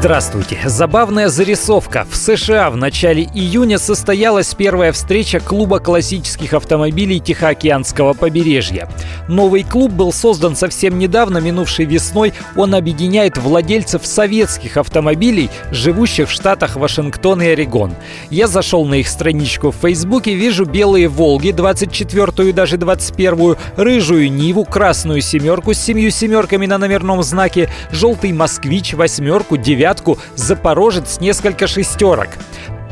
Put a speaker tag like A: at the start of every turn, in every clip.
A: Здравствуйте! Забавная зарисовка. В США в начале июня состоялась первая встреча клуба классических автомобилей Тихоокеанского побережья. Новый клуб был создан совсем недавно, минувшей весной. Он объединяет владельцев советских автомобилей, живущих в штатах Вашингтон и Орегон. Я зашел на их страничку в Фейсбуке, вижу белые «Волги», 24-ю и даже 21-ю, рыжую «Ниву», красную «семерку» с семью семерками на номерном знаке, желтый «Москвич», восьмерку, девятку, девятку «Запорожец» несколько шестерок.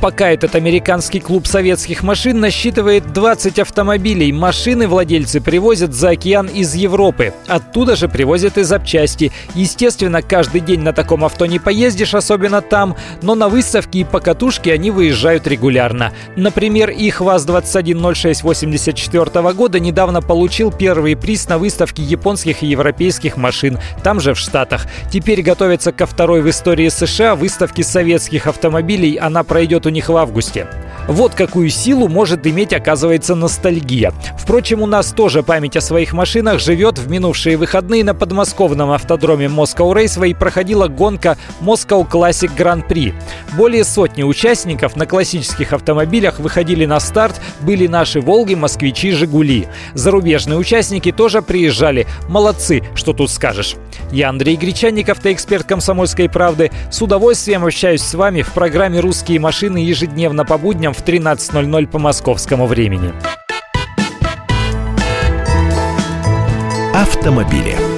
A: Пока этот американский клуб советских машин насчитывает 20 автомобилей. Машины владельцы привозят за океан из Европы. Оттуда же привозят и запчасти. Естественно, каждый день на таком авто не поездишь, особенно там, но на выставки и покатушки они выезжают регулярно. Например, их ВАЗ-2106 года недавно получил первый приз на выставке японских и европейских машин, там же в Штатах. Теперь готовится ко второй в истории США выставке советских автомобилей. Она пройдет у них в августе. Вот какую силу может иметь, оказывается, ностальгия. Впрочем, у нас тоже память о своих машинах живет. В минувшие выходные на подмосковном автодроме Moscow Raceway проходила гонка Moscow Classic Prix. Более сотни участников на классических автомобилях выходили на старт, были наши «Волги», «Москвичи», «Жигули». Зарубежные участники тоже приезжали. Молодцы, что тут скажешь. Я Андрей Гречанников, ты эксперт «Комсомольской правды». С удовольствием общаюсь с вами в программе «Русские машины» ежедневно по будням в 13.00 по московскому времени.
B: Автомобили.